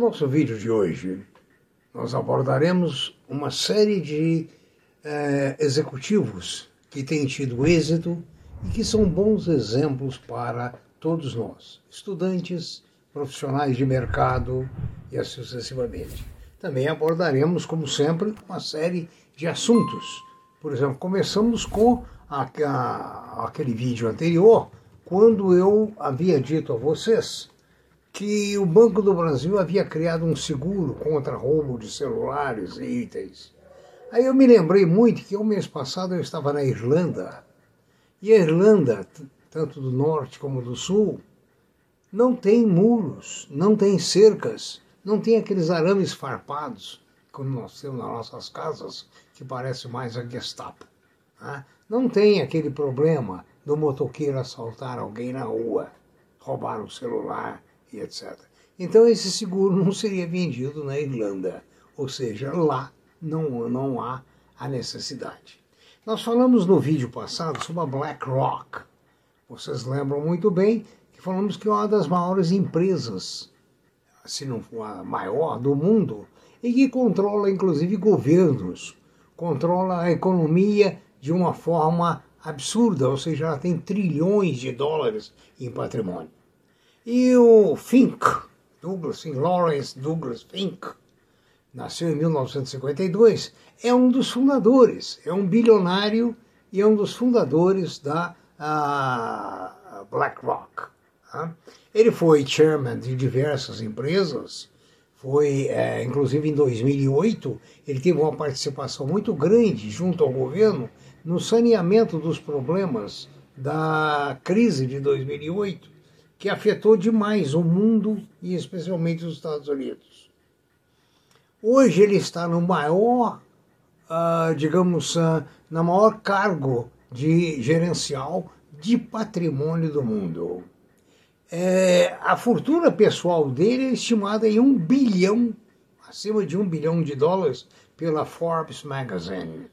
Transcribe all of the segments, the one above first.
nosso vídeo de hoje, nós abordaremos uma série de eh, executivos que têm tido êxito e que são bons exemplos para todos nós, estudantes, profissionais de mercado e assim sucessivamente. Também abordaremos, como sempre, uma série de assuntos. Por exemplo, começamos com a, a, aquele vídeo anterior, quando eu havia dito a vocês que o Banco do Brasil havia criado um seguro contra roubo de celulares e itens. Aí eu me lembrei muito que o mês passado eu estava na Irlanda. E a Irlanda, tanto do norte como do sul, não tem muros, não tem cercas, não tem aqueles arames farpados, como nós temos nas nossas casas, que parece mais a Gestapo. Né? Não tem aquele problema do motoqueiro assaltar alguém na rua, roubar o celular e etc. Então esse seguro não seria vendido na Irlanda, ou seja, lá não, não há a necessidade. Nós falamos no vídeo passado sobre a BlackRock. Vocês lembram muito bem que falamos que é uma das maiores empresas, se não a maior do mundo, e que controla inclusive governos, controla a economia de uma forma absurda, ou seja, ela tem trilhões de dólares em patrimônio. E o Fink, Douglas, Lawrence Douglas Fink, nasceu em 1952, é um dos fundadores, é um bilionário e é um dos fundadores da uh, BlackRock. Uh. Ele foi chairman de diversas empresas, foi, é, inclusive em 2008, ele teve uma participação muito grande junto ao governo no saneamento dos problemas da crise de 2008, que afetou demais o mundo e especialmente os Estados Unidos. Hoje ele está no maior, uh, digamos, uh, na maior cargo de gerencial de patrimônio do mundo. É, a fortuna pessoal dele é estimada em um bilhão, acima de um bilhão de dólares, pela Forbes Magazine.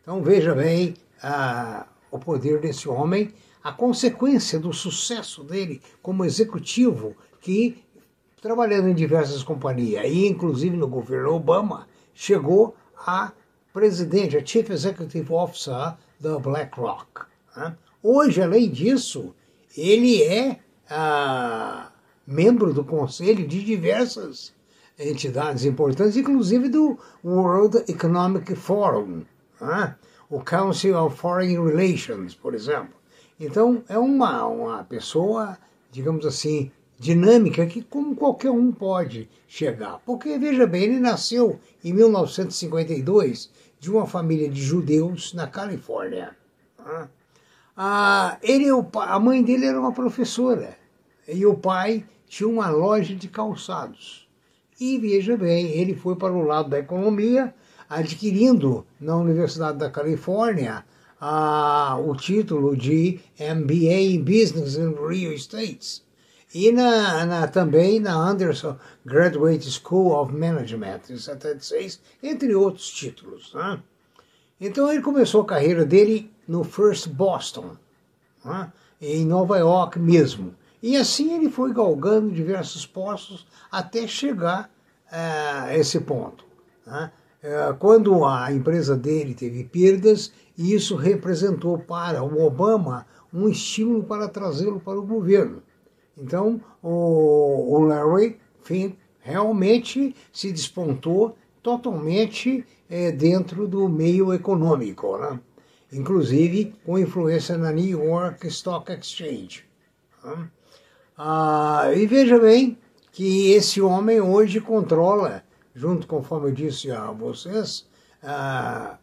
Então veja bem uh, o poder desse homem, a consequência do sucesso dele como executivo, que trabalhando em diversas companhias, e inclusive no governo Obama, chegou a presidente, a Chief Executive Officer da BlackRock. Né? Hoje, além disso, ele é ah, membro do conselho de diversas entidades importantes, inclusive do World Economic Forum. Né? o Council of Foreign Relations, por exemplo. Então, é uma, uma pessoa, digamos assim, dinâmica que como qualquer um pode chegar. Porque, veja bem, ele nasceu em 1952 de uma família de judeus na Califórnia. Ah, ele, a mãe dele era uma professora e o pai tinha uma loja de calçados. E veja bem, ele foi para o lado da economia adquirindo na Universidade da Califórnia o título de MBA em Business and Real Estate. E na, na, também na Anderson Graduate School of Management, em 76, entre outros títulos. Né? Então ele começou a carreira dele no First Boston, né? em Nova York mesmo. E assim ele foi galgando diversos postos até chegar eh, a esse ponto. Né? É, quando a empresa dele teve perdas, e isso representou para o Obama um estímulo para trazê-lo para o governo. Então, o, Larry Fink realmente se despontou totalmente é, dentro do meio econômico, né? inclusive com influência na New York Stock Exchange. Né? Ah, e veja bem que esse homem hoje controla junto, conforme eu disse a vocês, ah,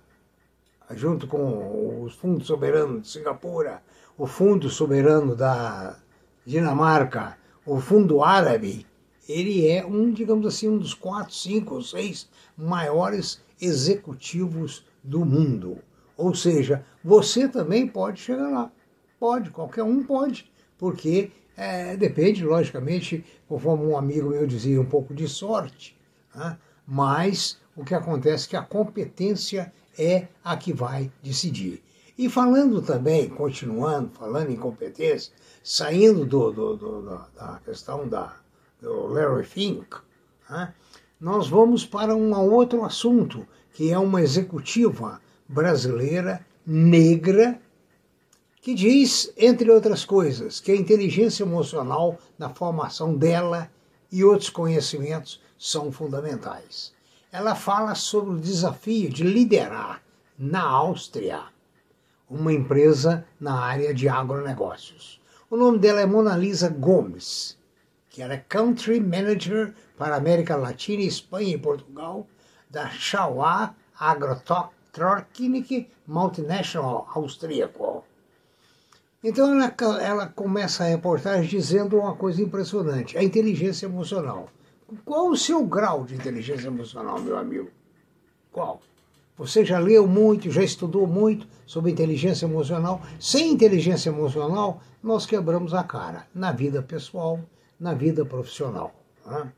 junto com o Fundo Soberano de Singapura, o Fundo Soberano da Dinamarca, o Fundo Árabe, ele é um, digamos assim, um dos quatro, cinco ou seis maiores executivos do mundo. Ou seja, você também pode chegar lá. Pode, qualquer um pode, porque é, depende, logicamente, conforme um amigo meu dizia, um pouco de sorte. Né? Mas o que acontece é que a competência é a que vai decidir. E falando também, continuando, falando em competência, saindo do, do, do, da questão da, do Larry Fink, Né? Nós vamos para um outro assunto, que é uma executiva brasileira negra que diz, entre outras coisas, que a inteligência emocional na formação dela e outros conhecimentos são fundamentais. Ela fala sobre o desafio de liderar na Áustria uma empresa na área de agronegócios. O nome dela é Mona Lisa Gomes, que era Country Manager para América Latina, Espanha e Portugal da Schauer Agrotrochnik Multinational austríaco. Então ela, ela começa a reportagem dizendo uma coisa impressionante: a inteligência emocional. Qual o seu grau de inteligência emocional, meu amigo? Qual? Você já leu muito, já estudou muito sobre inteligência emocional. Sem inteligência emocional, nós quebramos a cara na vida pessoal, na vida profissional. Né?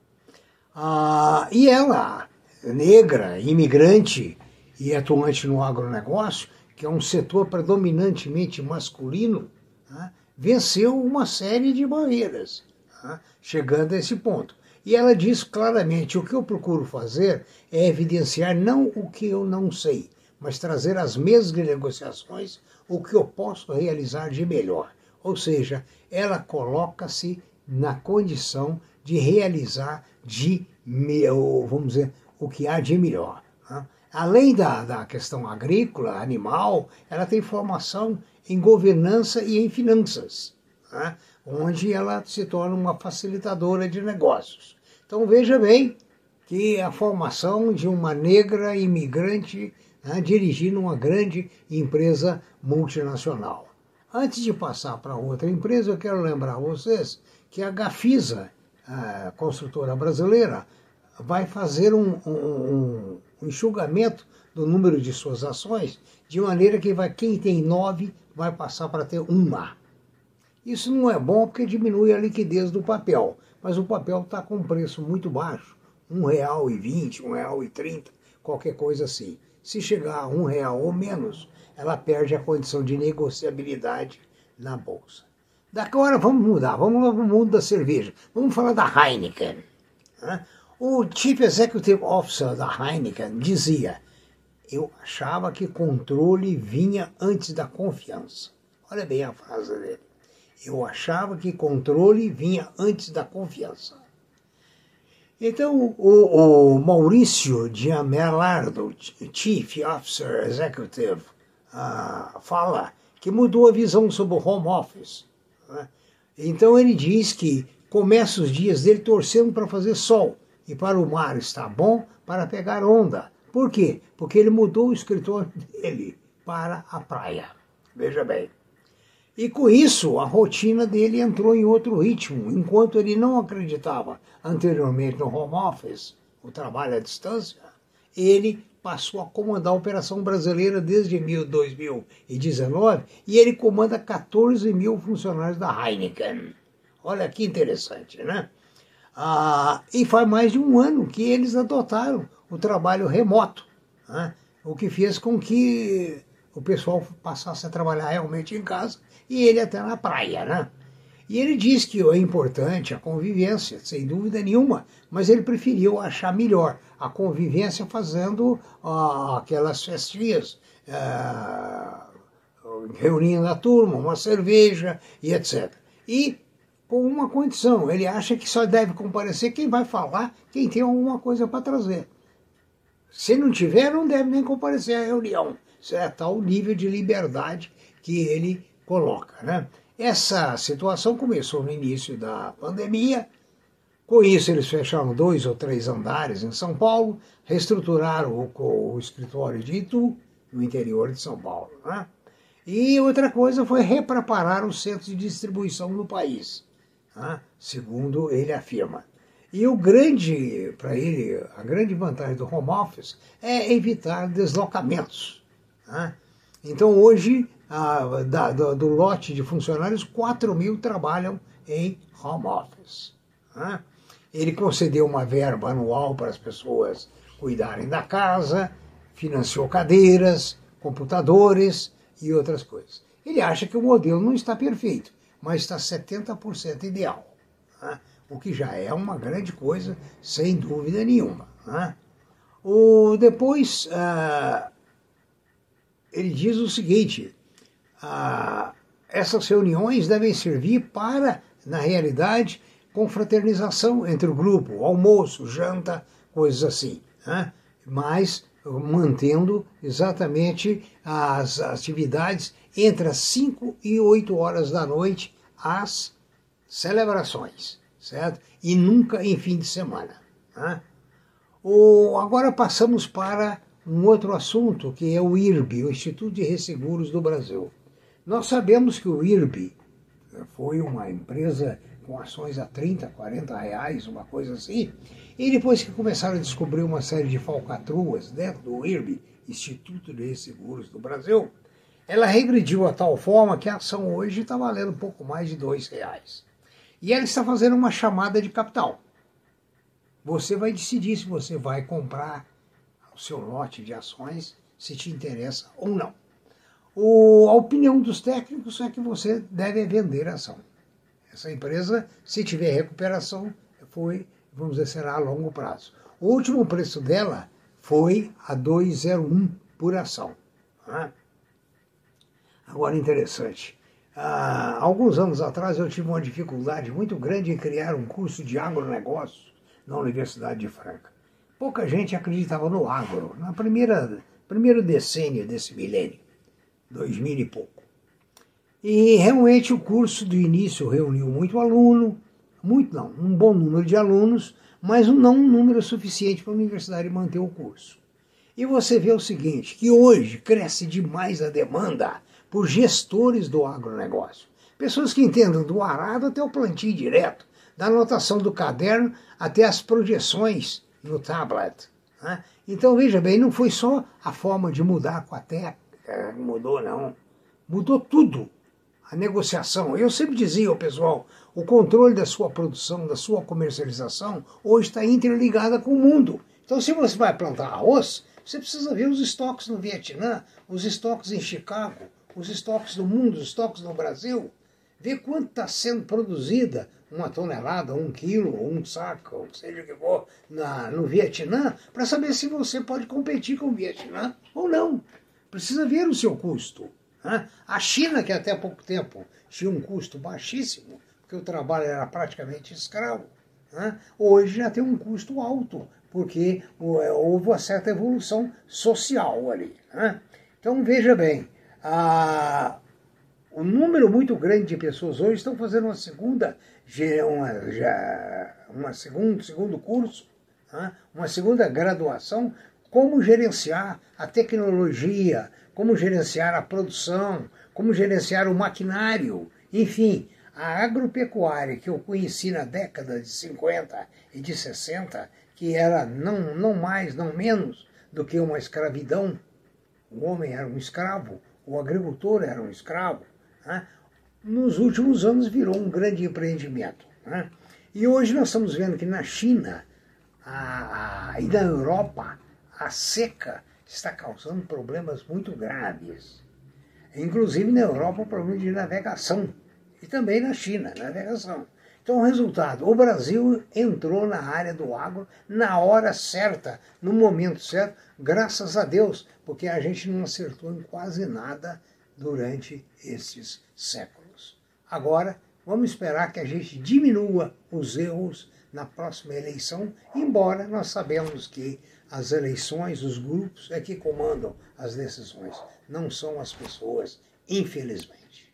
Ah, e ela, negra, imigrante e atuante no agronegócio, que é um setor predominantemente masculino, né, venceu uma série de barreiras, né, chegando a esse ponto. E ela diz claramente: o que eu procuro fazer é evidenciar não o que eu não sei, mas trazer às mesas de negociações o que eu posso realizar de melhor. Ou seja, ela coloca-se na condição de realizar de, vamos dizer, o que há de melhor. Né? Além da, da questão agrícola, animal, ela tem formação em governança e em finanças, né? Onde ela se torna uma facilitadora de negócios. Então veja bem que a formação de uma negra imigrante né, dirigindo uma grande empresa multinacional. Antes de passar para outra empresa, eu quero lembrar vocês que a Gafisa, a construtora brasileira, vai fazer um, um, um enxugamento do número de suas ações, de maneira que vai, quem tem nove vai passar para ter uma. Isso não é bom porque diminui a liquidez do papel, mas o papel está com um preço muito baixo, um real e trinta, qualquer coisa assim. Se chegar a um real ou menos, ela perde a condição de negociabilidade na bolsa. Daqui agora vamos mudar, vamos lá para o mundo da cerveja. Vamos falar da Heineken. Né? O Chief Executive Officer da Heineken dizia: Eu achava que controle vinha antes da confiança. Olha bem a frase dele. Eu achava que controle vinha antes da confiança. Então, o, o Maurício Giamelardo, Chief Officer Executive, uh, fala que mudou a visão sobre o home office. Né? Então, ele diz que começa os dias dele torcendo para fazer sol e para o mar está bom para pegar onda. Por quê? Porque ele mudou o escritório dele para a praia. Veja bem. E com isso, a rotina dele entrou em outro ritmo, enquanto ele não acreditava anteriormente no home office, o trabalho à distância, ele passou a comandar a operação brasileira desde 2019 e ele comanda 14 mil funcionários da Heineken. Olha que interessante, né? Ah, e faz mais de um ano que eles adotaram o trabalho remoto, né? o que fez com que o pessoal passasse a trabalhar realmente em casa e ele até na praia. Né? E ele diz que é importante a convivência, sem dúvida nenhuma, mas ele preferiu achar melhor a convivência fazendo ah, aquelas festinhas, ah, reunindo a turma, uma cerveja e etc. E com uma condição. Ele acha que só deve comparecer quem vai falar, quem tem alguma coisa para trazer. Se não tiver, não deve nem comparecer à reunião. Isso é tal nível de liberdade que ele coloca. Né? Essa situação começou no início da pandemia. Com isso, eles fecharam dois ou três andares em São Paulo, reestruturaram o, o escritório de Itu, no interior de São Paulo. Né? E outra coisa foi repreparar os centros de distribuição no país né? segundo ele afirma. E o grande, para ele, a grande vantagem do home office é evitar deslocamentos. Né? Então hoje, da, do, do, lote de funcionários, 4 mil trabalham em home office. Né? Ele concedeu uma verba anual para as pessoas cuidarem da casa, financiou cadeiras, computadores e outras coisas. Ele acha que o modelo não está perfeito, mas está 70% ideal. Né? o que já é uma grande coisa, sem dúvida nenhuma. Né? O, depois, ah, ele diz o seguinte: ah, essas reuniões devem servir para, na realidade, confraternização entre o grupo, almoço, janta, coisas assim. Né? Mas mantendo exatamente as atividades entre as 5 e 8 horas da noite, as celebrações, certo? E nunca em fim de semana. Né? O, agora passamos para um outro assunto, que é o IRB, o Instituto de Resseguros do Brasil. Nós sabemos que o IRB foi uma empresa com ações a 30, 40 reais, uma coisa assim. E depois que começaram a descobrir uma série de falcatruas dentro do IRB, Instituto de Seguros do Brasil, ela regrediu a tal forma que a ação hoje está valendo um pouco mais de dois reais. E ela está fazendo uma chamada de capital. Você vai decidir se você vai comprar o seu lote de ações, se te interessa ou não. O, a opinião dos técnicos é que você deve vender a ação. Essa empresa, se tiver recuperação, foi, vamos dizer, será a longo prazo. O último preço dela foi a 201 por ação. Né? Agora, interessante. Há alguns anos atrás eu tive uma dificuldade muito grande em criar um curso de agronegócio na Universidade de Franca. Pouca gente acreditava no agro, na primeira primeiro decênio desse milênio, 2000 e pouco. E realmente o curso do início reuniu muito aluno, muito não, um bom número de alunos, mas não um número suficiente para a universidade manter o curso. E você vê o seguinte, que hoje cresce demais a demanda por gestores do agronegócio. Pessoas que entendam do arado até o plantio direto, da anotação do caderno até as projeções no tablet. Né? Então veja bem, não foi só a forma de mudar com a técnica, mudou não. Mudou tudo a negociação. Eu sempre dizia ao pessoal, o controle da sua produção, da sua comercialização, hoje está interligada com o mundo. Então, se você vai plantar arroz, você precisa ver os estoques no Vietnã, os estoques em Chicago, os estoques do mundo, os estoques no Brasil. Ver quanto está sendo produzida uma tonelada, um quilo, um saco, ou seja o que for, na, no Vietnã, para saber se você pode competir com o Vietnã ou não. Precisa ver o seu custo. A China, que até pouco tempo tinha um custo baixíssimo, porque o trabalho era praticamente escravo, hoje já tem um custo alto, porque é, houve uma certa evolução social ali. Então veja bem, a, o número muito grande de pessoas hoje estão fazendo uma segunda, uma, uma segundo, segundo curso, uma segunda graduação, como gerenciar a tecnologia, como gerenciar a produção, como gerenciar o maquinário, enfim, a agropecuária que eu conheci na década de 50 e de 60, que era não, não mais, não menos do que uma escravidão. O homem era um escravo, o agricultor era um escravo. Né? Nos últimos anos virou um grande empreendimento. Né? E hoje nós estamos vendo que na China a, a, e na Europa a seca está causando problemas muito graves. Inclusive na Europa, o problema de navegação. E também na China, navegação. Então, o resultado: o Brasil entrou na área do agro na hora certa, no momento certo, graças a Deus, porque a gente não acertou em quase nada durante esses séculos. Agora, vamos esperar que a gente diminua os erros na próxima eleição, embora nós sabemos que as eleições, os grupos é que comandam as decisões, não são as pessoas, infelizmente.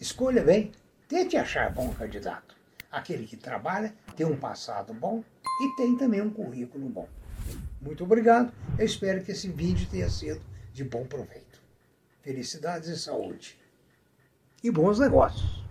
Escolha bem, tente achar bom candidato. Aquele que trabalha, tem um passado bom e tem também um currículo bom. Muito obrigado, eu espero que esse vídeo tenha sido de bom proveito. Felicidades e saúde. E bons negócios.